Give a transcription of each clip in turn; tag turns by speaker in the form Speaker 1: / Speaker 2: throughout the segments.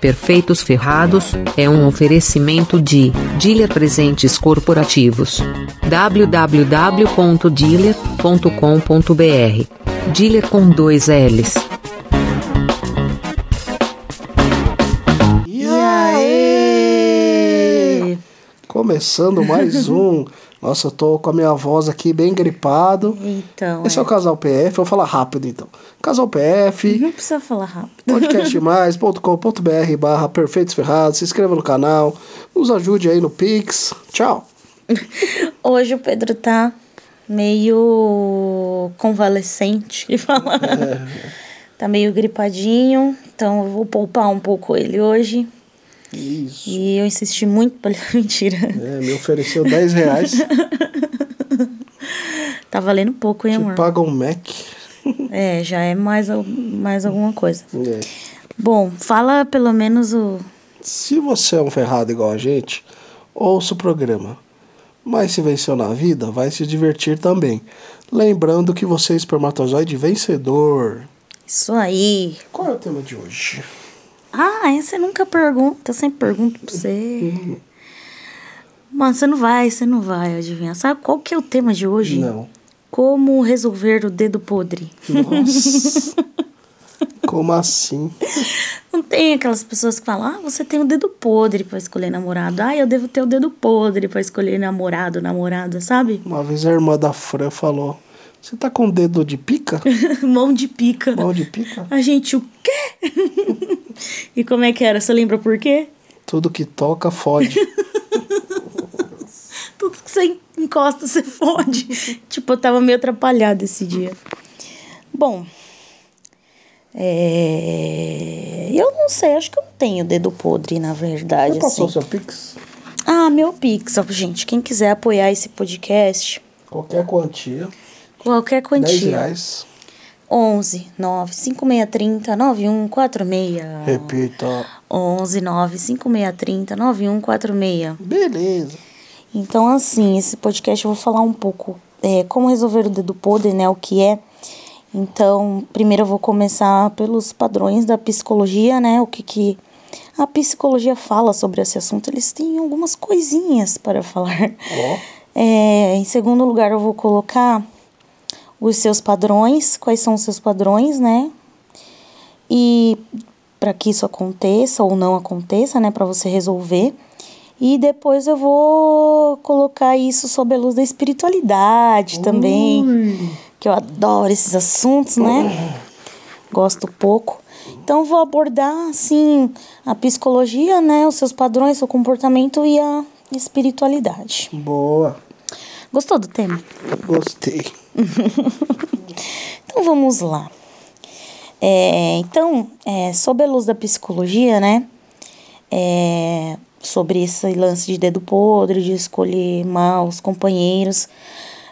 Speaker 1: Perfeitos Ferrados é um oferecimento de Dealer Presentes Corporativos. www.dealer.com.br Dealer com dois L's.
Speaker 2: E aí? Começando mais um. Nossa, eu tô com a minha voz aqui bem gripado.
Speaker 3: Então.
Speaker 2: Esse é, o Casal PF, vou falar rápido então. Casal PF,
Speaker 3: Não precisa falar rápido.
Speaker 2: podcastmais.com.br barra Perfeitos Ferrados, se inscreva no canal, nos ajude aí no Pix. Tchau.
Speaker 3: Hoje o Pedro tá meio convalescente, que fala. Tá meio gripadinho, então eu vou poupar um pouco ele hoje.
Speaker 2: Isso.
Speaker 3: E eu insisti muito pra ele. Mentira.
Speaker 2: É, me ofereceu 10 reais.
Speaker 3: Tá valendo pouco, hein,
Speaker 2: Te
Speaker 3: amor?
Speaker 2: paga um Mac.
Speaker 3: É, já é mais, mais alguma coisa.
Speaker 2: É.
Speaker 3: Bom, fala pelo menos o.
Speaker 2: Se você é um ferrado igual a gente, ouça o programa. Mas se venceu na vida, vai se divertir também. Lembrando que você é espermatozoide vencedor.
Speaker 3: Isso aí.
Speaker 2: Qual é o tema de hoje?
Speaker 3: Ah, aí você nunca pergunta, eu sempre pergunto pra você. Mano, você não vai, você não vai adivinhar. Sabe qual que é o tema de hoje?
Speaker 2: Não.
Speaker 3: Como resolver o dedo podre.
Speaker 2: Nossa. Como assim?
Speaker 3: Não tem aquelas pessoas que falam, ah, você tem o dedo podre pra escolher namorado. Ah, eu devo ter o dedo podre pra escolher namorado, namorada, sabe?
Speaker 2: Uma vez a irmã da Fran falou: Você tá com dedo de pica?
Speaker 3: Mão de pica.
Speaker 2: Mão de pica?
Speaker 3: A gente, o quê? e como é que era? Você lembra por quê?
Speaker 2: Tudo que toca fode.
Speaker 3: Tudo que você encosta, você fode. tipo, eu tava meio atrapalhada esse dia. Bom, é... eu não sei, acho que eu não tenho dedo podre, na verdade.
Speaker 2: Você passou
Speaker 3: assim.
Speaker 2: seu Pix?
Speaker 3: Ah, meu Pix, gente, quem quiser apoiar esse podcast,
Speaker 2: Qualquer quantia.
Speaker 3: Qualquer
Speaker 2: 10
Speaker 3: quantia.
Speaker 2: reais.
Speaker 3: 11 9 5630 9146.
Speaker 2: Repita.
Speaker 3: 11 9 5630 9146.
Speaker 2: Beleza.
Speaker 3: Então, assim, esse podcast eu vou falar um pouco é, como resolver o dedo podre, né? O que é. Então, primeiro eu vou começar pelos padrões da psicologia, né? O que, que a psicologia fala sobre esse assunto. Eles têm algumas coisinhas para falar.
Speaker 2: Ó.
Speaker 3: É, em segundo lugar, eu vou colocar os seus padrões, quais são os seus padrões, né? E para que isso aconteça ou não aconteça, né, para você resolver. E depois eu vou colocar isso sob a luz da espiritualidade também,
Speaker 2: Ui.
Speaker 3: que eu adoro esses assuntos, né? Gosto pouco. Então eu vou abordar assim a psicologia, né, os seus padrões, seu comportamento e a espiritualidade.
Speaker 2: Boa.
Speaker 3: Gostou do tema?
Speaker 2: Gostei.
Speaker 3: Então vamos lá. É, então, é, sob a luz da psicologia, né? é, sobre esse lance de dedo podre, de escolher mal os companheiros.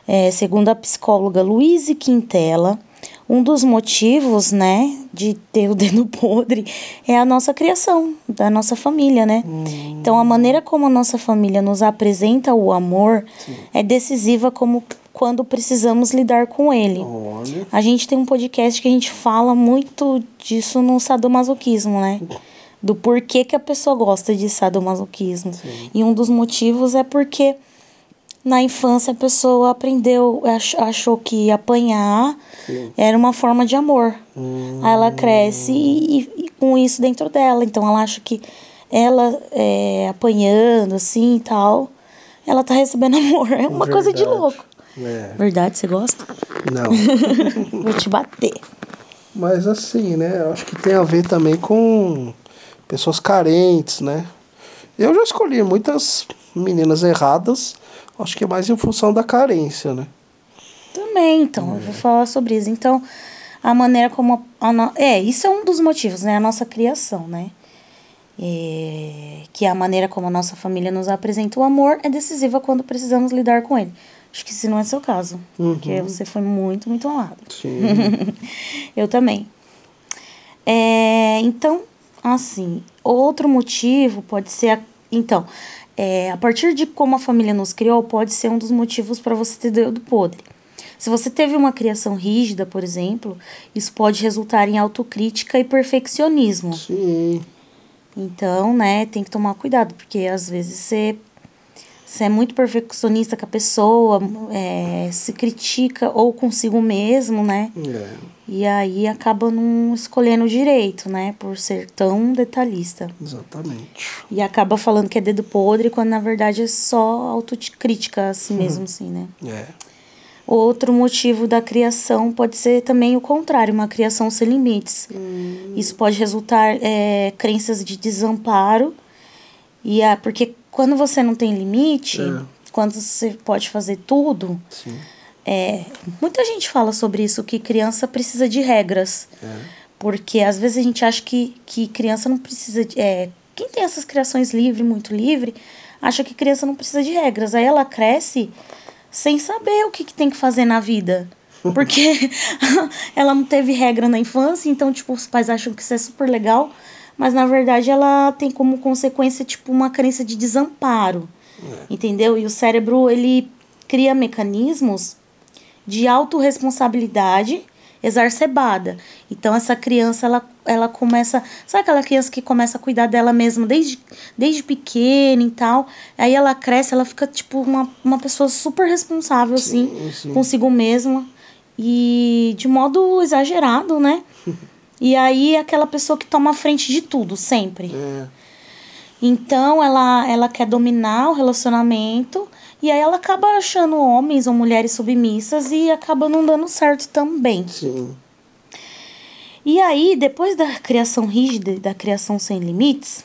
Speaker 3: é, segundo a psicóloga Luíse Quintela, um dos motivos, né, de ter o dedo podre é a nossa criação, da nossa família, né? Então, a maneira como a nossa família nos apresenta o amor é decisiva como quando precisamos lidar com ele.
Speaker 2: Olha.
Speaker 3: A gente tem um podcast que a gente fala muito disso no sadomasoquismo, né? Do porquê que a pessoa gosta de sadomasoquismo. E um dos motivos é porque na infância a pessoa aprendeu, ach- achou que apanhar era uma forma de amor. Aí ela cresce e, e- e com isso dentro dela. Então ela acha que ela é, apanhando assim e tal, ela tá recebendo amor. É uma coisa de
Speaker 2: Verdade.
Speaker 3: louco.
Speaker 2: É.
Speaker 3: Verdade, você gosta?
Speaker 2: Não.
Speaker 3: Vou te bater.
Speaker 2: Mas assim, né? Eu acho que tem a ver também com pessoas carentes, né? Eu já escolhi muitas meninas erradas, acho que é mais em função da carência, né?
Speaker 3: Também, então, eu vou falar sobre isso. Então, a maneira como. A, a no- É, isso é um dos motivos, né? A nossa criação, né? É, que a maneira como a nossa família nos apresenta o amor é decisiva quando precisamos lidar com ele. Acho que esse não é seu caso, porque você foi muito, muito amado.
Speaker 2: Sim.
Speaker 3: Eu também. É, então, assim, outro motivo pode ser. A, então, é, a partir de como a família nos criou, pode ser um dos motivos para você ter dedo podre. Se você teve uma criação rígida, por exemplo, isso pode resultar em autocrítica e perfeccionismo.
Speaker 2: Sim.
Speaker 3: Então, né, tem que tomar cuidado, porque às vezes você, você é muito perfeccionista com a pessoa, é, se critica ou consigo mesmo, né?
Speaker 2: É.
Speaker 3: E aí acaba não escolhendo direito, né? Por ser tão detalhista.
Speaker 2: Exatamente.
Speaker 3: E acaba falando que é dedo podre, quando na verdade é só autocrítica, assim mesmo, assim, né?
Speaker 2: É.
Speaker 3: Outro motivo da criação pode ser também o contrário, uma criação sem limites. Isso pode resultar é, crenças de desamparo, e a, porque quando você não tem limite,
Speaker 2: É.
Speaker 3: quando você pode fazer tudo,
Speaker 2: Sim.
Speaker 3: é, muita gente fala sobre isso, que criança precisa de regras. Porque às vezes a gente acha que, que criança não precisa de. É, quem tem essas criações livre, muito livre, acha que criança não precisa de regras. Aí ela cresce sem saber o que, que tem que fazer na vida. Porque ela não teve regra na infância, então, tipo, os pais acham que isso é super legal, mas na verdade ela tem como consequência, tipo, uma crença de desamparo. Entendeu? E o cérebro, ele cria mecanismos de autorresponsabilidade exacerbada. Então essa criança ela, ela começa, sabe aquela criança que começa a cuidar dela mesma desde, desde pequena e tal. Aí ela cresce, ela fica tipo uma, uma pessoa super responsável assim,
Speaker 2: sim.
Speaker 3: consigo mesma e de modo exagerado, né? E aí é aquela pessoa que toma a frente de tudo sempre.
Speaker 2: É.
Speaker 3: Então ela, ela quer dominar o relacionamento e aí ela acaba achando homens ou mulheres submissas e acaba não dando certo também.
Speaker 2: Sim.
Speaker 3: E aí, depois da criação rígida da criação sem limites,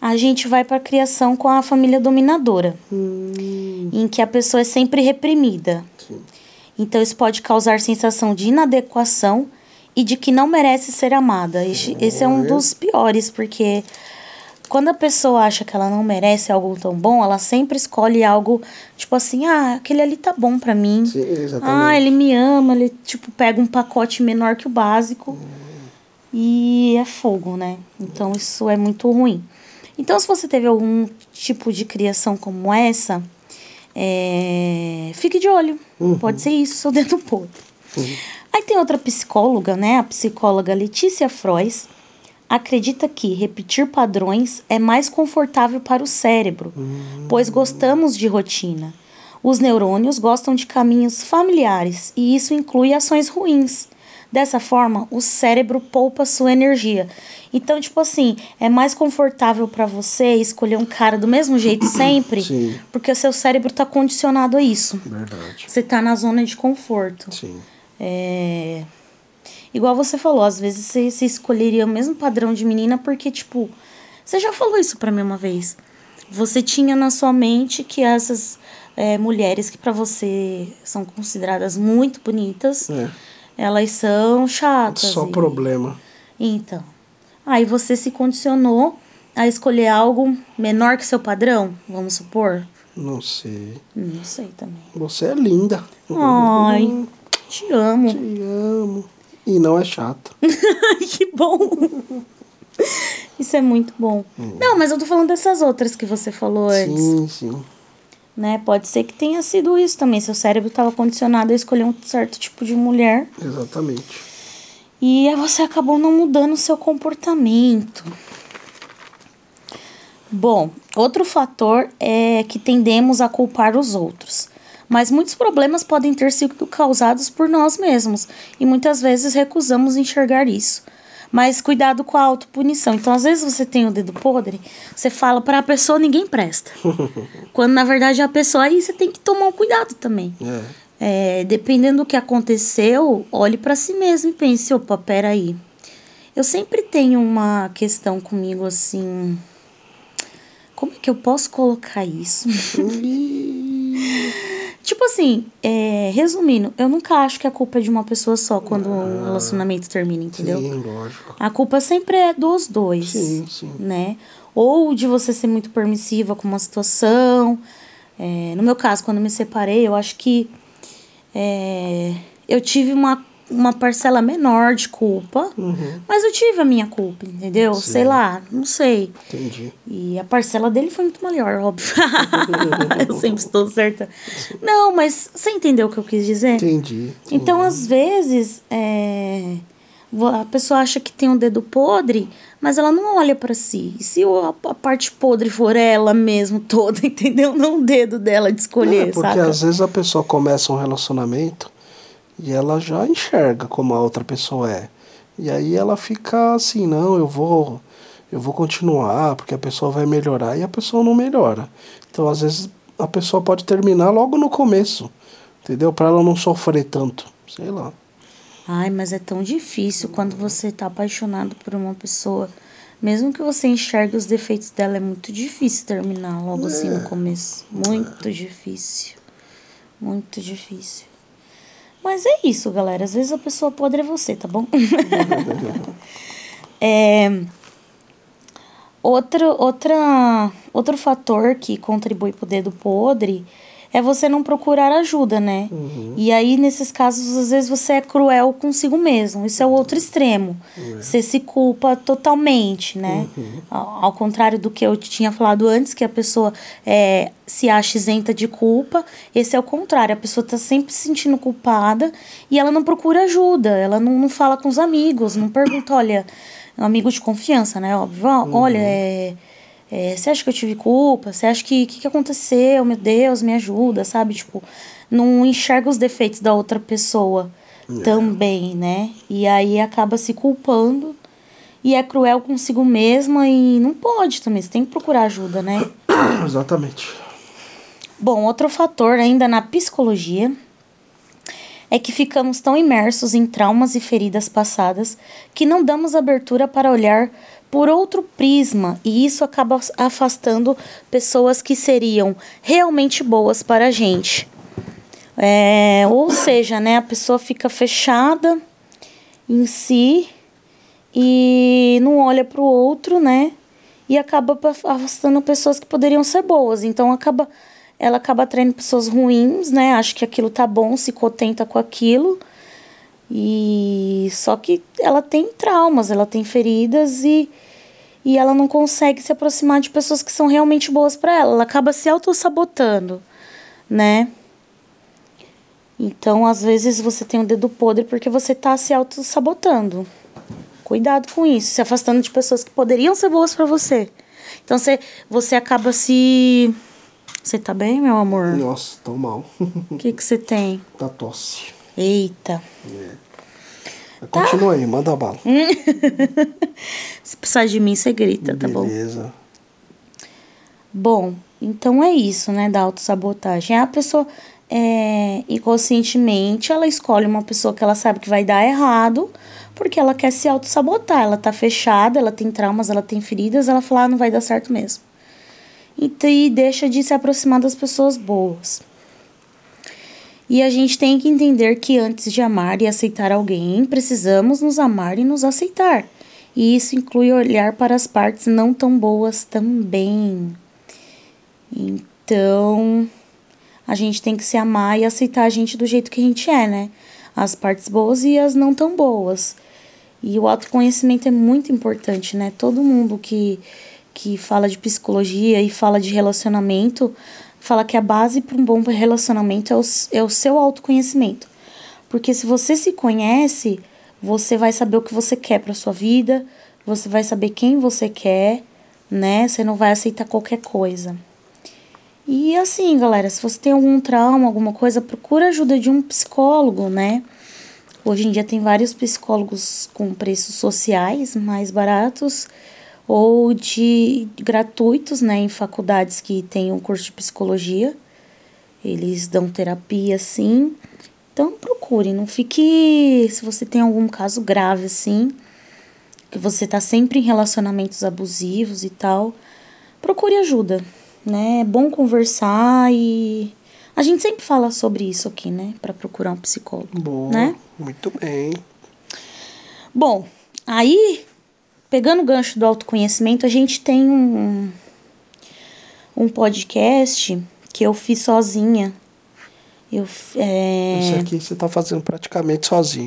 Speaker 3: a gente vai para a criação com a família dominadora, em que a pessoa é sempre reprimida.
Speaker 2: Sim.
Speaker 3: Então isso pode causar sensação de inadequação e de que não merece ser amada. Esse, esse é um dos piores, porque quando a pessoa acha que ela não merece algo tão bom, ela sempre escolhe algo tipo assim: ah, aquele ali tá bom pra mim.
Speaker 2: Sim, exatamente.
Speaker 3: Ah, ele me ama, ele tipo pega um pacote menor que o básico. E é fogo, né? Então isso é muito ruim. Então, se você teve algum tipo de criação como essa, é, fique de olho. Pode ser isso, seu dedo podre. Aí tem outra psicóloga, né? A psicóloga Letícia Frois, acredita que repetir padrões é mais confortável para o cérebro, pois gostamos de rotina. Os neurônios gostam de caminhos familiares e isso inclui ações ruins. Dessa forma, o cérebro poupa sua energia. Então, tipo assim, é mais confortável para você escolher um cara do mesmo jeito sempre,
Speaker 2: Sim.
Speaker 3: porque o seu cérebro tá condicionado a isso.
Speaker 2: Verdade.
Speaker 3: Você tá na zona de conforto.
Speaker 2: Sim.
Speaker 3: É... Igual você falou, às vezes você, você escolheria o mesmo padrão de menina porque, tipo, você já falou isso pra mim uma vez. Você tinha na sua mente que essas é, mulheres que pra você são consideradas muito bonitas,
Speaker 2: É.
Speaker 3: elas são chatas.
Speaker 2: Só
Speaker 3: e-
Speaker 2: problema.
Speaker 3: Então. Aí você se condicionou a escolher algo menor que seu padrão, vamos supor?
Speaker 2: Não sei.
Speaker 3: Não sei também.
Speaker 2: Você é linda.
Speaker 3: Ai, te amo.
Speaker 2: Te amo. E não é chata.
Speaker 3: que bom. Isso é muito bom. Não, mas eu tô falando dessas outras que você falou antes,
Speaker 2: Sim, sim.
Speaker 3: né? Pode ser que tenha sido isso também. Seu cérebro estava condicionado a escolher um certo tipo de mulher
Speaker 2: Exatamente.
Speaker 3: e aí você acabou não mudando o seu comportamento. Bom, outro fator é que tendemos a culpar os outros. Mas muitos problemas podem ter sido causados por nós mesmos e muitas vezes recusamos enxergar isso. Mas cuidado com a autopunição. Então, às vezes você tem o dedo podre, você fala para a pessoa ninguém presta. Quando na verdade a pessoa aí você tem que tomar um cuidado também.
Speaker 2: É.
Speaker 3: É, dependendo do que aconteceu, olhe para si mesmo e pense, opa, peraí. Eu sempre tenho uma questão comigo assim. Como é que eu posso colocar isso? assim, é, resumindo, eu nunca acho que a culpa é de uma pessoa só quando um relacionamento termina, entendeu?
Speaker 2: Sim, lógico.
Speaker 3: A culpa sempre é dos dois.
Speaker 2: Sim, sim.
Speaker 3: Né? Ou de você ser muito permissiva com uma situação. É, no meu caso, quando me separei, eu acho que é, eu tive uma, uma parcela menor de culpa, mas eu tive a minha culpa, entendeu?
Speaker 2: Uhum. Sim.
Speaker 3: Sei lá, não sei.
Speaker 2: Entendi.
Speaker 3: E a parcela dele foi muito maior, óbvio. eu sempre estou certa. Não, mas você entendeu o que eu quis dizer?
Speaker 2: Entendi.
Speaker 3: Então, às vezes, é, a pessoa acha que tem um dedo podre, mas ela não olha pra si. E se a, a parte podre for ela mesmo toda, entendeu? Não o dedo dela de escolher,
Speaker 2: É, porque
Speaker 3: saca?
Speaker 2: às vezes a pessoa começa um relacionamento e ela já enxerga como a outra pessoa é. E aí ela fica assim, não, eu vou eu vou continuar, porque a pessoa vai melhorar e a pessoa não melhora. Então, às vezes a pessoa pode terminar logo no começo, entendeu? Para ela não sofrer tanto, sei lá.
Speaker 3: Ai, mas é tão difícil quando você tá apaixonado por uma pessoa. Mesmo que você enxergue os defeitos dela, é muito difícil terminar logo assim no começo. Muito difícil. Muito difícil. Mas é isso, galera. Às vezes a pessoa podre é você, tá bom? é, outro, outra, outro fator que contribui pro dedo podre é você não procurar ajuda, né? E aí, nesses casos, às vezes você é cruel consigo mesmo. Isso é o outro extremo. Você se culpa totalmente, né? Ao, ao contrário do que eu tinha falado antes, que a pessoa é, se acha isenta de culpa. Esse é o contrário. A pessoa tá sempre se sentindo culpada e ela não procura ajuda. Ela não, não fala com os amigos, não pergunta, olha, um amigo de confiança, né? Óbvio, olha, é. É, você acha que eu tive culpa? Você acha que o que, que aconteceu? Meu Deus, me ajuda, sabe? Tipo, não enxerga os defeitos da outra pessoa também, né? E aí acaba se culpando e é cruel consigo mesma e não pode também. Você tem que procurar ajuda, né?
Speaker 2: Exatamente.
Speaker 3: Bom, outro fator ainda na psicologia é que ficamos tão imersos em traumas e feridas passadas que não damos abertura para olhar por outro prisma e isso acaba afastando pessoas que seriam realmente boas para a gente. É, ou seja, né, a pessoa fica fechada em si e não olha para o outro, né? E acaba afastando pessoas que poderiam ser boas. Então acaba ela acaba atraindo pessoas ruins, né? Acha que aquilo tá bom, se contenta com aquilo. E só que ela tem traumas, ela tem feridas e e ela não consegue se aproximar de pessoas que são realmente boas para ela. Ela acaba se auto-sabotando, né? Então, às vezes você tem o dedo podre porque você tá se auto-sabotando. Cuidado com isso, se afastando de pessoas que poderiam ser boas para você. Então você você acaba se Você tá bem, meu amor?
Speaker 2: Nossa, tô mal.
Speaker 3: O que que você tem?
Speaker 2: tá tosse.
Speaker 3: Eita.
Speaker 2: Mas Continua aí, manda bala.
Speaker 3: Se precisar de mim, você grita, tá bom?
Speaker 2: Beleza.
Speaker 3: Bom, então é isso, né, da autossabotagem. A pessoa, é, inconscientemente, ela escolhe uma pessoa que ela sabe que vai dar errado, porque ela quer se autossabotar. Ela tá fechada, ela tem traumas, ela tem feridas, ela fala, ah, não vai dar certo mesmo. Então, e deixa de se aproximar das pessoas boas. E a gente tem que entender que antes de amar e aceitar alguém, precisamos nos amar e nos aceitar. E isso inclui olhar para as partes não tão boas também. Então, a gente tem que se amar e aceitar a gente do jeito que a gente é, né? As partes boas e as não tão boas. E o autoconhecimento é muito importante, né? Todo mundo que, que fala de psicologia e fala de relacionamento fala que a base para um bom relacionamento é o, é o seu autoconhecimento. Porque se você se conhece, você vai saber o que você quer para sua vida, você vai saber quem você quer, né? Você não vai aceitar qualquer coisa. E assim, galera, se você tem algum trauma, alguma coisa, procura ajuda de um psicólogo, né? Hoje em dia tem vários psicólogos com preços sociais mais baratos ou de gratuitos, né, em faculdades que tem um curso de psicologia. Eles dão terapia assim. Então procure, não fique, se você tem algum caso grave assim, que você tá sempre em relacionamentos abusivos e tal, procure ajuda, né? É bom conversar e a gente sempre fala sobre isso aqui, né, para procurar um psicólogo,
Speaker 2: Boa.
Speaker 3: né?
Speaker 2: Muito bem.
Speaker 3: Bom, aí, pegando o gancho do autoconhecimento, a gente tem um, um podcast que eu fiz sozinha. Eu, é,
Speaker 2: Isso aqui você tá fazendo praticamente sozinho.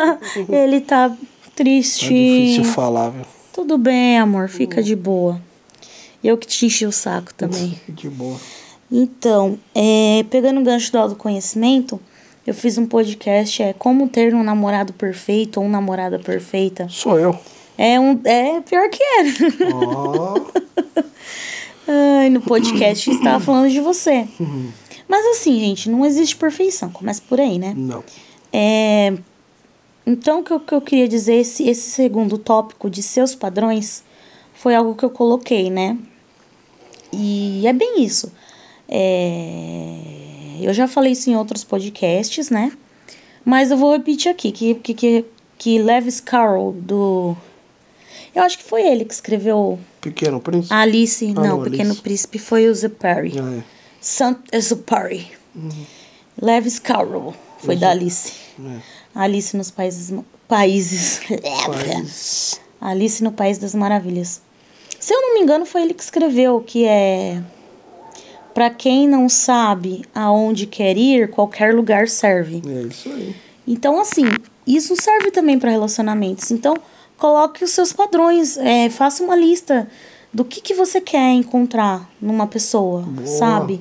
Speaker 3: ele tá triste.
Speaker 2: difícil falar, viu?
Speaker 3: Tudo bem, amor, fica de boa. Eu que te enchi o saco também.
Speaker 2: De boa.
Speaker 3: Então, é, pegando o gancho do autoconhecimento, Eu fiz um podcast, é Como Ter um Namorado Perfeito ou uma Namorada Perfeita.
Speaker 2: Sou eu.
Speaker 3: É um. É pior que é.
Speaker 2: Ó.
Speaker 3: Ai, no podcast estava falando de você. Mas assim, gente, não existe perfeição. Começa por aí, né?
Speaker 2: Não.
Speaker 3: É, então, o que eu, que eu queria dizer, esse, esse segundo tópico de seus padrões, foi algo que eu coloquei, né? E é bem isso. É, eu já falei isso em outros podcasts, né? Mas eu vou repetir aqui, que, que, que, que Lewis Carroll, do... Eu acho que foi ele que escreveu
Speaker 2: Pequeno Príncipe?
Speaker 3: Alice,
Speaker 2: Ah,
Speaker 3: não,
Speaker 2: não,
Speaker 3: Pequeno
Speaker 2: Alice.
Speaker 3: Príncipe foi o Zepari.
Speaker 2: Ah, é.
Speaker 3: Sant Exupéry.
Speaker 2: Uhum.
Speaker 3: Lewis Carroll foi da Alice.
Speaker 2: É.
Speaker 3: Alice nos países países.
Speaker 2: País.
Speaker 3: Alice no País das Maravilhas. Se eu não me engano, foi ele que escreveu que é Pra quem não sabe aonde quer ir, qualquer lugar serve.
Speaker 2: É isso aí.
Speaker 3: Então, assim, isso serve também para relacionamentos. Então, coloque os seus padrões, é, faça uma lista do que, que você quer encontrar numa pessoa,
Speaker 2: Boa.
Speaker 3: sabe?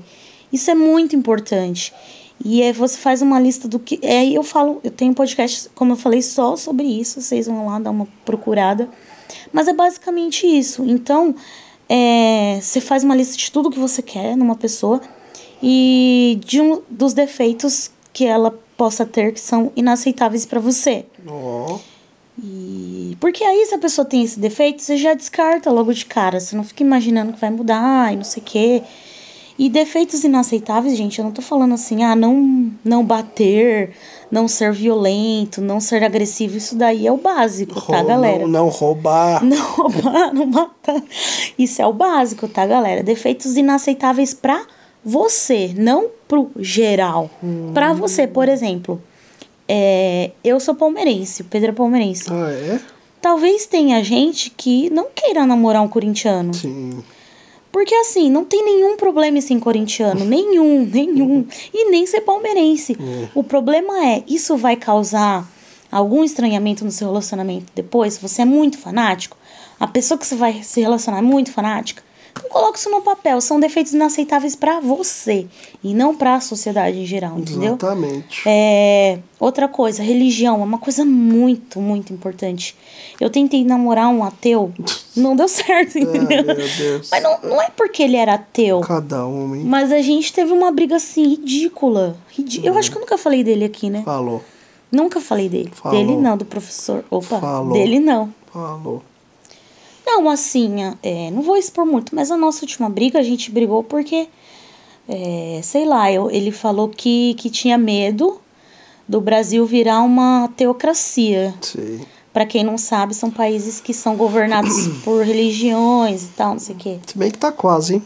Speaker 3: Isso é muito importante. E aí você faz uma lista do que. É, eu falo, eu tenho um podcast, como eu falei, só sobre isso. Vocês vão lá dar uma procurada. Mas é basicamente isso. Então, é, você faz uma lista de tudo que você quer numa pessoa e de um dos defeitos que ela possa ter que são inaceitáveis para você.
Speaker 2: Ó.
Speaker 3: E porque aí se a pessoa tem esse defeito, você já descarta logo de cara, você não fica imaginando que vai mudar e não sei o quê. E defeitos inaceitáveis, gente, eu não tô falando assim, ah, não não bater, não ser violento, não ser agressivo, isso daí é o básico, tá, galera?
Speaker 2: Não, não roubar.
Speaker 3: Não roubar, não matar. Isso é o básico, tá, galera? Defeitos inaceitáveis pra você, não pro geral. Pra você, por exemplo, é, eu sou palmeirense, o Pedro é palmeirense.
Speaker 2: Ah, é?
Speaker 3: Talvez tenha gente que não queira namorar um corintiano.
Speaker 2: Sim.
Speaker 3: Porque assim, não tem nenhum problema em ser corintiano. Nenhum, nenhum. E nem ser palmeirense. O problema é, isso vai causar algum estranhamento no seu relacionamento depois? Você é muito fanático, a pessoa que você vai se relacionar é muito fanática, então coloca isso no papel. São defeitos inaceitáveis pra você e não pra sociedade em geral, entendeu?
Speaker 2: Exatamente.
Speaker 3: É, outra coisa, religião é uma coisa muito, muito importante. Eu tentei namorar um ateu, não deu certo, entendeu?
Speaker 2: Ah, meu Deus.
Speaker 3: Mas não, não é porque ele era ateu.
Speaker 2: Cada um, hein?
Speaker 3: Mas a gente teve uma briga assim, ridícula. Eu acho que eu nunca falei dele aqui, né?
Speaker 2: Falou.
Speaker 3: Nunca falei dele.
Speaker 2: Falou.
Speaker 3: Dele não, do professor. Opa,
Speaker 2: Falou.
Speaker 3: dele não.
Speaker 2: Falou.
Speaker 3: Não, assim, é, não vou expor muito, mas a nossa última briga a gente brigou porque, é, sei lá, eu, ele falou que, que tinha medo do Brasil virar uma teocracia.
Speaker 2: Sim.
Speaker 3: Pra quem não sabe, são países que são governados por religiões e tal, não sei o quê.
Speaker 2: Se bem que tá quase, hein?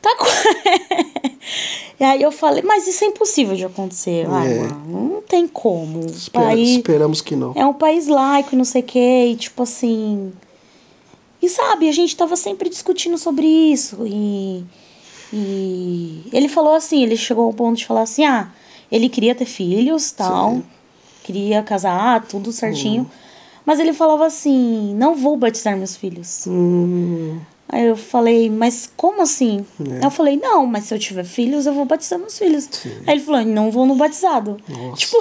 Speaker 3: Tá com... e aí eu falei, mas isso é impossível de acontecer.
Speaker 2: É.
Speaker 3: mano, não tem como.
Speaker 2: Espera-
Speaker 3: país
Speaker 2: Esperamos que não.
Speaker 3: é um país laico e não sei o quê, e tipo assim. E sabe, a gente tava sempre discutindo sobre isso. E, e ele falou assim, ele chegou ao ponto de falar assim, ah, ele queria ter filhos, tal, queria casar, tudo certinho. Mas ele falava assim, não vou batizar meus filhos.
Speaker 2: Hum,
Speaker 3: Aí eu falei, mas como assim?
Speaker 2: É.
Speaker 3: Eu falei, não, mas se eu tiver filhos, eu vou batizar meus filhos. Aí ele falou, não vou no batizado.
Speaker 2: nossa.
Speaker 3: Tipo,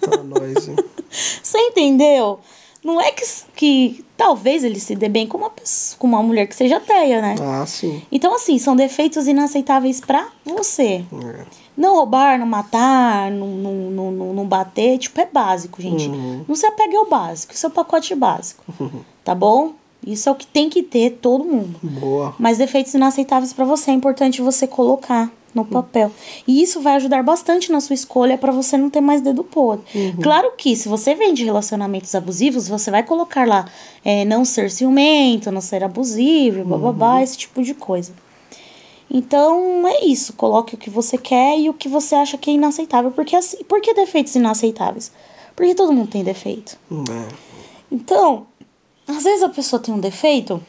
Speaker 2: Tá nós, hein?
Speaker 3: você entendeu? Não é que, que talvez ele se dê bem com uma, pessoa, com uma mulher que seja ateia, né?
Speaker 2: Ah, sim.
Speaker 3: Então, assim, são defeitos inaceitáveis pra você.
Speaker 2: É.
Speaker 3: Não roubar, não matar, não, não, não, não, bater, tipo, é básico, gente. Não se apegue ao básico, isso é o pacote básico. Tá bom? Isso é o que tem que ter todo mundo.
Speaker 2: Boa.
Speaker 3: Mas defeitos inaceitáveis pra você é importante você colocar no papel. E isso vai ajudar bastante na sua escolha pra você não ter mais dedo podre. Claro que se você vem de relacionamentos abusivos, você vai colocar lá é, não ser ciumento, não ser abusivo, bababá, esse tipo de coisa. Então é isso, coloque o que você quer e o que você acha que é inaceitável. Porque assim, por que defeitos inaceitáveis? Porque todo mundo tem defeito.
Speaker 2: É.
Speaker 3: Então, às vezes a pessoa tem um defeito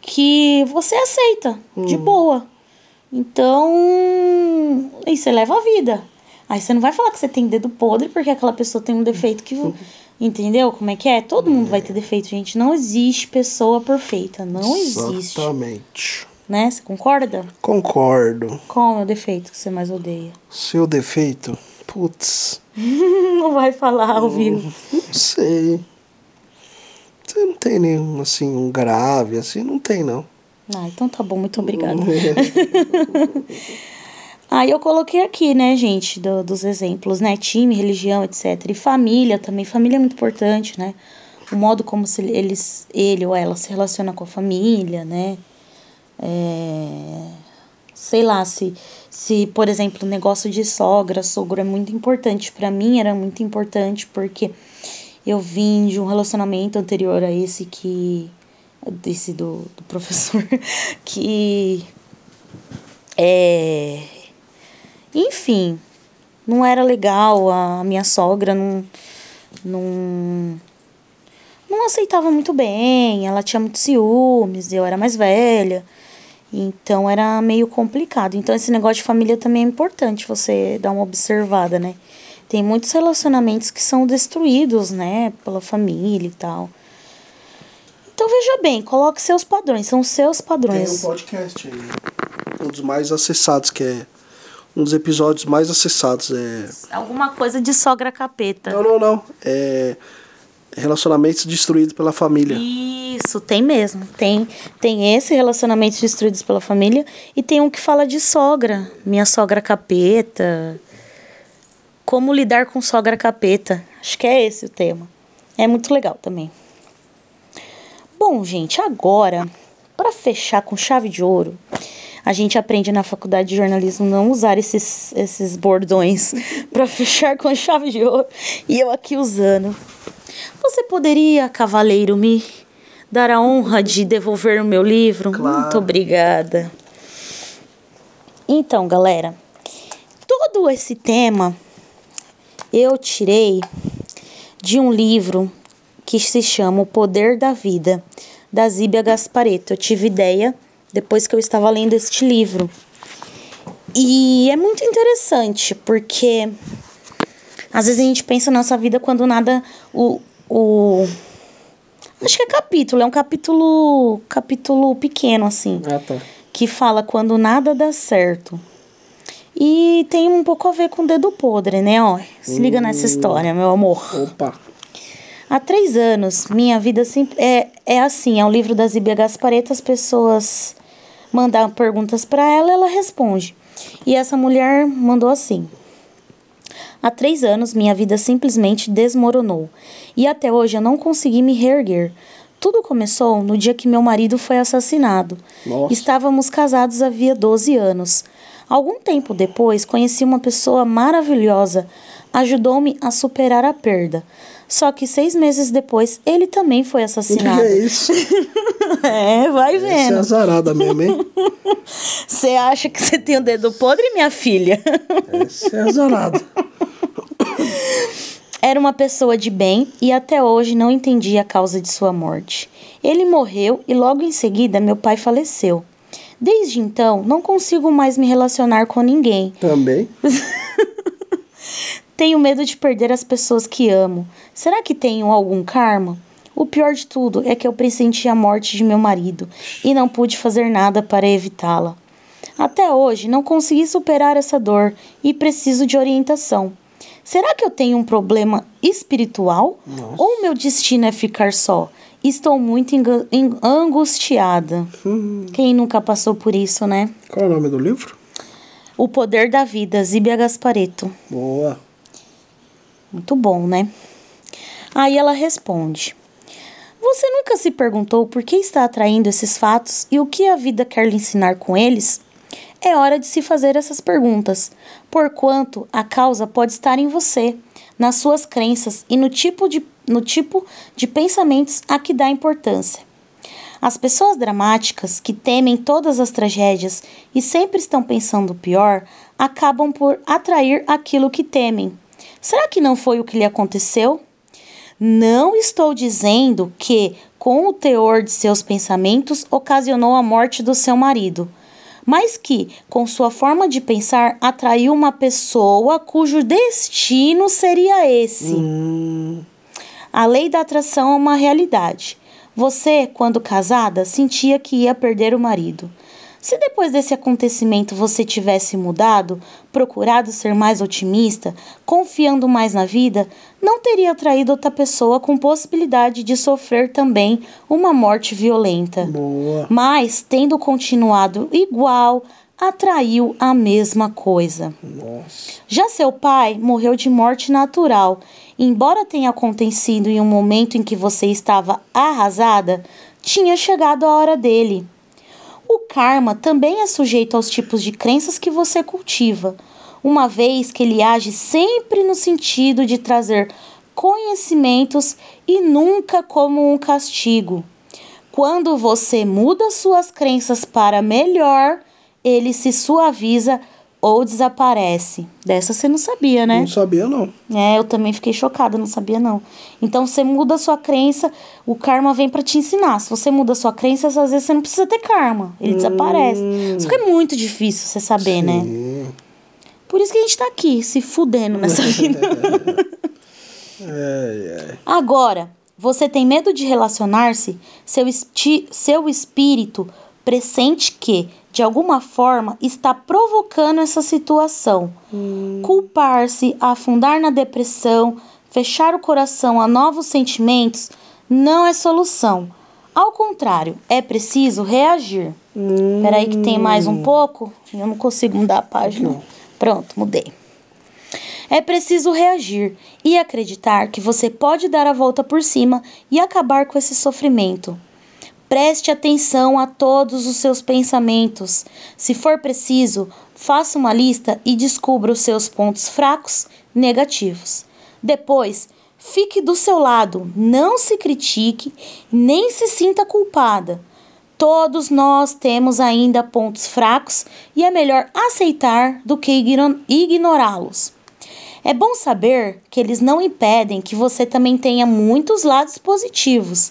Speaker 3: que você aceita de boa. Então, aí você leva a vida. Aí você não vai falar que você tem dedo podre porque aquela pessoa tem um defeito que. Entendeu como é que é? Todo mundo vai ter defeito, gente. Não existe pessoa perfeita. Não existe.
Speaker 2: Exatamente.
Speaker 3: né? Você concorda?
Speaker 2: Concordo.
Speaker 3: Qual é o defeito que você mais odeia?
Speaker 2: Seu defeito? Putz,
Speaker 3: Não vai falar ao vivo.
Speaker 2: não sei. Você não tem nenhum, assim, um grave, assim, não tem, não.
Speaker 3: Ah, então tá bom, muito obrigada. Aí eu coloquei aqui, né, gente, do- dos exemplos, né? Time, religião, etc. E família também. Família é muito importante, né? O modo como se eles, ele ou ela se relaciona com a família, né? É, sei lá, se, se, por exemplo, o negócio de sogra, sogro é muito importante. Pra mim era muito importante porque eu vim de um relacionamento anterior a esse que. Desse do, do professor, que. É. Enfim, não era legal, a minha sogra não. não não aceitava muito bem, ela tinha muitos ciúmes, eu era mais velha. Então era meio complicado. Então esse negócio de família também é importante você dar uma observada, né? Tem muitos relacionamentos que são destruídos, né, pela família e tal. Então veja bem, coloque seus padrões, são seus
Speaker 2: Tem um
Speaker 3: padrões.
Speaker 2: podcast aí. Um dos mais acessados, que é. Um dos episódios mais acessados. É.
Speaker 3: Alguma coisa de sogra capeta.
Speaker 2: Não, não, não. É. Relacionamentos destruídos pela família.
Speaker 3: Isso, tem mesmo. Tem, tem esse relacionamentos destruídos pela família e tem um que fala de sogra. Minha sogra capeta. Como lidar com sogra capeta. Acho que é esse o tema. É muito legal também. Bom, gente, agora, para fechar com chave de ouro, a gente aprende na faculdade de jornalismo não usar esses, esses bordões para fechar com chave de ouro. E eu aqui usando. Você poderia, cavaleiro, me dar a honra de devolver o meu livro?
Speaker 2: Claro.
Speaker 3: Muito obrigada. Então, galera, todo esse tema eu tirei de um livro que se chama O Poder da Vida, da Zíbia Gaspareto. Eu tive ideia depois que eu estava lendo este livro. E é muito interessante, porque às vezes a gente pensa na nossa vida quando nada. O, o. Acho que é capítulo, é um capítulo. capítulo pequeno, assim
Speaker 2: Ah, tá.
Speaker 3: que fala quando nada dá certo. E tem um pouco a ver com o dedo podre, né? Ó, se liga nessa história, meu amor.
Speaker 2: Opa.
Speaker 3: Há três anos, minha vida é, é assim, é o livro da Zíbia Gaspareto, as pessoas mandam perguntas para ela, ela responde. E essa mulher mandou assim: Há três anos, minha vida simplesmente desmoronou. E até hoje eu não consegui me reerguer. Tudo começou no dia que meu marido foi assassinado.
Speaker 2: Nossa.
Speaker 3: Estávamos casados havia 12 anos. Algum tempo depois, conheci uma pessoa maravilhosa. Ajudou-me a superar a perda. Só que seis meses depois, ele também foi
Speaker 2: O que
Speaker 3: assassinado.
Speaker 2: é isso?
Speaker 3: É, vai
Speaker 2: é
Speaker 3: vendo.
Speaker 2: azarada mesmo, hein?
Speaker 3: Você acha que você tem o dedo podre, minha filha?
Speaker 2: Essa é azarada.
Speaker 3: Era uma pessoa de bem e até hoje não entendi a causa de sua morte. Ele morreu e logo em seguida meu pai faleceu. Desde então, não consigo mais me relacionar com ninguém.
Speaker 2: Também.
Speaker 3: Tenho medo de perder as pessoas que amo. Será que tenho algum karma? O pior de tudo é que eu pressenti a morte de meu marido e não pude fazer nada para evitá-la. Até hoje não consegui superar essa dor e preciso de orientação. Será que eu tenho um problema espiritual? Ou meu destino é ficar só? Estou muito angustiada. Quem nunca passou por isso, né?
Speaker 2: Qual é o nome do livro?
Speaker 3: O Poder da Vida, Zíbia Gaspareto.
Speaker 2: Boa.
Speaker 3: Muito bom, né? Aí ela responde: Você nunca se perguntou por que está atraindo esses fatos e o que a vida quer lhe ensinar com eles? É hora de se fazer essas perguntas, porquanto a causa pode estar em você, nas suas crenças e no tipo de, no tipo de pensamentos a que dá importância. As pessoas dramáticas, que temem todas as tragédias e sempre estão pensando o pior, acabam por atrair aquilo que temem. Será que não foi o que lhe aconteceu? Não estou dizendo que, com o teor de seus pensamentos, ocasionou a morte do seu marido, mas que, com sua forma de pensar, atraiu uma pessoa cujo destino seria esse.
Speaker 2: Hum,
Speaker 3: A lei da atração é uma realidade. Você, quando casada, sentia que ia perder o marido. Se depois desse acontecimento você tivesse mudado, procurado ser mais otimista, confiando mais na vida, não teria atraído outra pessoa com possibilidade de sofrer também uma morte violenta.
Speaker 2: Boa.
Speaker 3: Mas, tendo continuado igual, atraiu a mesma coisa.
Speaker 2: Nossa.
Speaker 3: Já seu pai morreu de morte natural. Embora tenha acontecido em um momento em que você estava arrasada, tinha chegado a hora dele. O karma também é sujeito aos tipos de crenças que você cultiva, uma vez que ele age sempre no sentido de trazer conhecimentos e nunca como um castigo. Quando você muda suas crenças para melhor, ele se suaviza ou desaparece. Dessa você não sabia, né?
Speaker 2: Não sabia, não.
Speaker 3: É, eu também fiquei chocada, não sabia não. Então você muda a sua crença, o karma vem para te ensinar. Se você muda a sua crença, às vezes você não precisa ter karma, ele desaparece. Só que é muito difícil você saber, né?
Speaker 2: Sim.
Speaker 3: Por isso que a gente tá aqui, se fudendo nessa vida.
Speaker 2: É, é.
Speaker 3: Agora, você tem medo de relacionar-se? Seu, seu espírito pressente que, de alguma forma, está provocando essa situação. Culpar-se, afundar na depressão, fechar o coração a novos sentimentos não é solução. Ao contrário, é preciso reagir. Peraí que tem mais um pouco. Eu não consigo mudar a página. Pronto, mudei. É preciso reagir e acreditar que você pode dar a volta por cima e acabar com esse sofrimento. Preste atenção a todos os seus pensamentos. Se for preciso, faça uma lista e descubra os seus pontos fracos negativos. Depois, fique do seu lado, não se critique, nem se sinta culpada. Todos nós temos ainda pontos fracos e é melhor aceitar do que igno- ignorá-los. É bom saber que eles não impedem que você também tenha muitos lados positivos,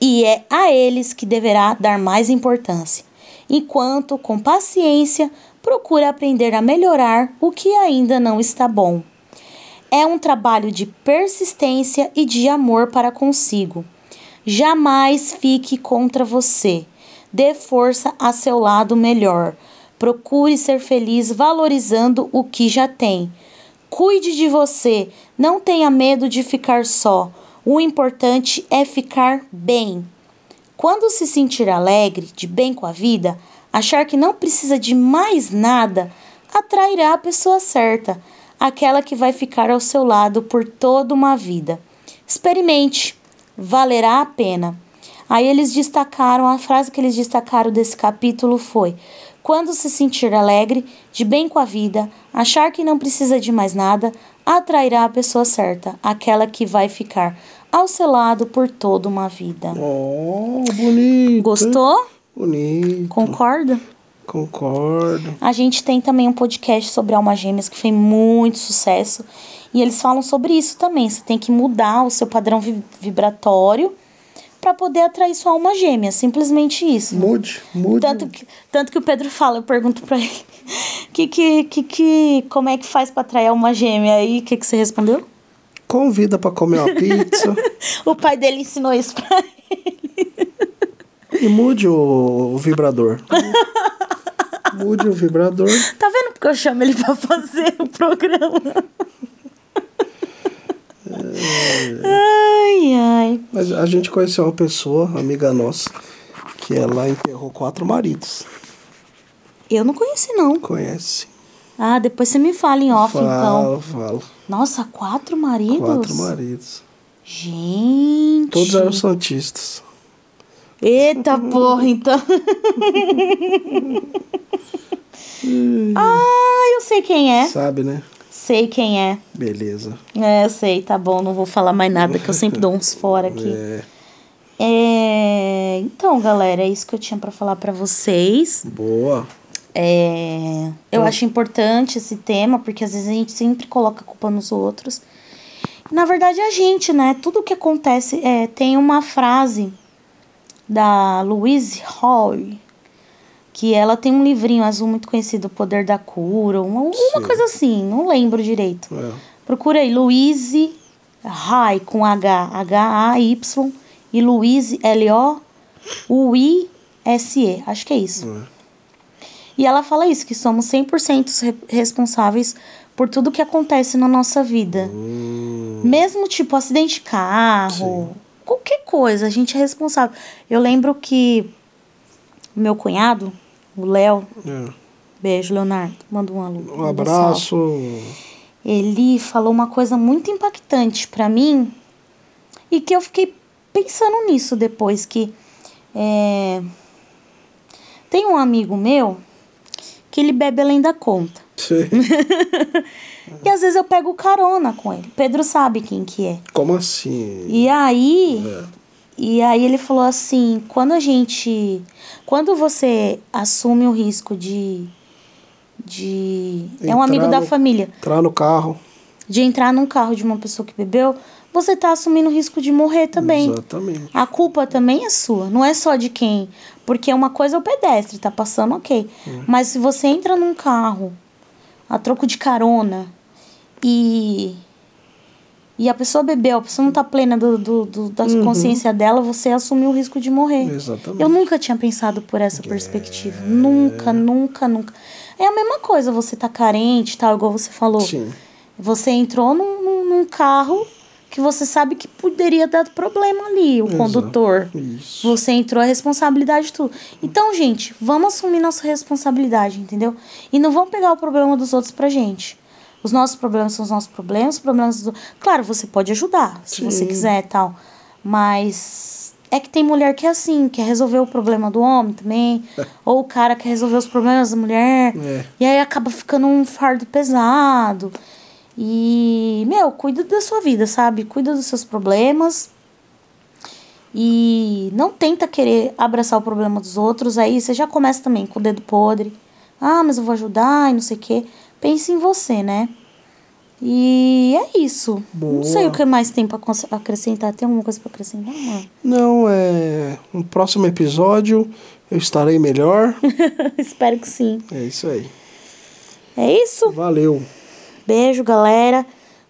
Speaker 3: e é a eles que deverá dar mais importância, enquanto, com paciência, procura aprender a melhorar o que ainda não está bom. É um trabalho de persistência e de amor para consigo. Jamais fique contra você. Dê força a seu lado melhor. Procure ser feliz valorizando o que já tem. Cuide de você. Não tenha medo de ficar só. O importante é ficar bem. Quando se sentir alegre, de bem com a vida, achar que não precisa de mais nada, atrairá a pessoa certa, aquela que vai ficar ao seu lado por toda uma vida. Experimente, valerá a pena. Aí eles destacaram, a frase que eles destacaram desse capítulo foi: Quando se sentir alegre, de bem com a vida, achar que não precisa de mais nada, atrairá a pessoa certa, aquela que vai ficar ao seu lado por toda uma vida.
Speaker 2: Oh, bonito.
Speaker 3: Gostou?
Speaker 2: Bonito.
Speaker 3: Concorda?
Speaker 2: Concordo.
Speaker 3: A gente tem também um podcast sobre almas gêmeas que fez muito sucesso. E eles falam sobre isso também. Você tem que mudar o seu padrão vi- vibratório para poder atrair sua alma gêmea. Simplesmente isso.
Speaker 2: Mude, mude.
Speaker 3: Tanto que, tanto que o Pedro fala, eu pergunto pra ele, que, que, que, que, como é que faz pra atrair uma gêmea? Aí, o que, que você respondeu?
Speaker 2: Convida pra comer uma pizza.
Speaker 3: O pai dele ensinou isso pra ele.
Speaker 2: e mude o, o vibrador. mude o vibrador.
Speaker 3: Tá vendo porque eu chamo ele pra fazer o programa? ai, ai.
Speaker 2: Mas a gente conheceu uma pessoa, amiga nossa, que ela enterrou quatro maridos.
Speaker 3: Eu não conheci, não.
Speaker 2: Conhece?
Speaker 3: Ah, depois você me fala em off, então.
Speaker 2: Fala, fala.
Speaker 3: Nossa, quatro maridos?
Speaker 2: Quatro maridos.
Speaker 3: Gente.
Speaker 2: Todos eram santistas.
Speaker 3: Eita porra, então. ah, eu sei quem é.
Speaker 2: Sabe, né?
Speaker 3: Sei quem é.
Speaker 2: Beleza.
Speaker 3: É, eu sei, tá bom, não vou falar mais nada, que eu sempre dou uns fora aqui.
Speaker 2: É,
Speaker 3: É, Então, galera, é isso que eu tinha pra falar pra vocês.
Speaker 2: boa.
Speaker 3: É, eu acho importante esse tema, porque às vezes a gente sempre coloca a culpa nos outros. Na verdade, é a gente, né? Tudo que acontece. É, tem uma frase da Louise Hay, que ela tem um livrinho azul muito conhecido, O Poder da Cura, uma, uma coisa assim, não lembro direito.
Speaker 2: É.
Speaker 3: Procura aí, Louise Hay, com H, H-A-Y, e Louise, L-O-U-I-S-E, acho que é isso.
Speaker 2: É.
Speaker 3: E ela fala isso, que somos 100% re- responsáveis por tudo que acontece na nossa vida. Mesmo tipo acidente de carro, qualquer coisa, a gente é responsável. Eu lembro que meu cunhado, o Léo,
Speaker 2: É.
Speaker 3: beijo, Leonardo, manda um alô.
Speaker 2: Um abraço.
Speaker 3: ele falou uma coisa muito impactante pra mim e que eu fiquei pensando nisso depois que é, tem um amigo meu que ele bebe além da conta e às vezes eu pego carona com ele Pedro sabe quem que é
Speaker 2: Como assim?
Speaker 3: e aí
Speaker 2: É.
Speaker 3: e aí ele falou assim quando a gente quando você assume o risco de de é um
Speaker 2: Entrar
Speaker 3: amigo da
Speaker 2: no-
Speaker 3: família
Speaker 2: Entrar no carro.
Speaker 3: de entrar num carro de uma pessoa que bebeu, você tá assumindo o risco de morrer também.
Speaker 2: Exatamente.
Speaker 3: A culpa também é sua, não é só de quem. Porque uma coisa é o pedestre, tá passando, ok. Mas se você entra num carro a troco de carona e. E a pessoa bebeu, a pessoa não tá plena do, do, do- da consciência dela, você assumiu o risco de morrer.
Speaker 2: Exatamente.
Speaker 3: Eu nunca tinha pensado por essa perspectiva. Nunca, nunca, nunca. É a mesma coisa, você tá carente, tal, igual você falou.
Speaker 2: Sim.
Speaker 3: Você entrou num, num- num carro que você sabe que poderia dar problema ali, o
Speaker 2: Exato.
Speaker 3: condutor.
Speaker 2: Isso.
Speaker 3: Você entrou a responsabilidade de tudo. Então, gente, vamos assumir nossa responsabilidade, entendeu? E não vamos pegar o problema dos outros pra gente. Os nossos problemas são os nossos problemas, os problemas do... Claro, você pode ajudar, se você
Speaker 2: Sim.
Speaker 3: quiser e tal. Mas é que tem mulher que é assim, quer resolver o problema do homem também. ou o cara quer resolver os problemas da mulher.
Speaker 2: É.
Speaker 3: E aí acaba ficando um fardo pesado. E, meu, cuida da sua vida, sabe? Cuida dos seus problemas. E não tenta querer abraçar o problema dos outros. Aí você já começa também com o dedo podre. Ah, mas eu vou ajudar e não sei o quê. Pense em você, né? E é isso. Não
Speaker 2: Boa.
Speaker 3: sei o que mais tem pra cons- acrescentar. Tem alguma coisa pra acrescentar?
Speaker 2: Não, é. No próximo episódio eu estarei melhor.
Speaker 3: Espero que sim.
Speaker 2: É isso aí.
Speaker 3: É isso.
Speaker 2: Valeu.
Speaker 3: Beijo, galera.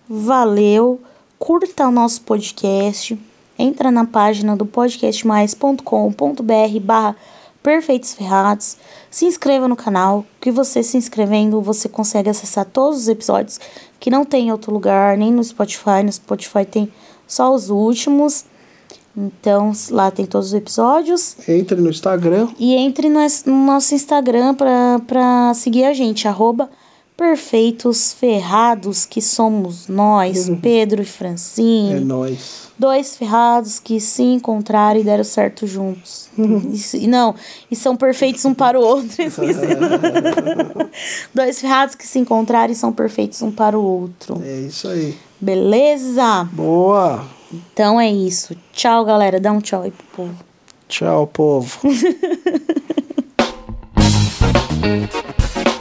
Speaker 3: Valeu. Curta o nosso podcast. Entra na página do podcastmais.com.br barra Perfeitos Ferrados. Se inscreva no canal, que você se inscrevendo, você consegue acessar todos os episódios que não tem em outro lugar, nem no Spotify. No Spotify tem só os últimos. Então, lá tem todos os episódios.
Speaker 2: Entre no Instagram.
Speaker 3: E entre no, no nosso Instagram pra seguir a gente, arroba Perfeitos Ferrados, que somos nós, Pedro e
Speaker 2: É
Speaker 3: Francine.
Speaker 2: nóis.
Speaker 3: Dois ferrados que se encontraram e deram certo juntos. Isso- e não, e são perfeitos um para o outro. Dois ferrados que se encontraram e são perfeitos um para o outro.
Speaker 2: É isso aí.
Speaker 3: Beleza?
Speaker 2: Boa.
Speaker 3: Então é isso. Tchau, galera. Dá um tchau aí pro povo.
Speaker 2: Tchau, povo.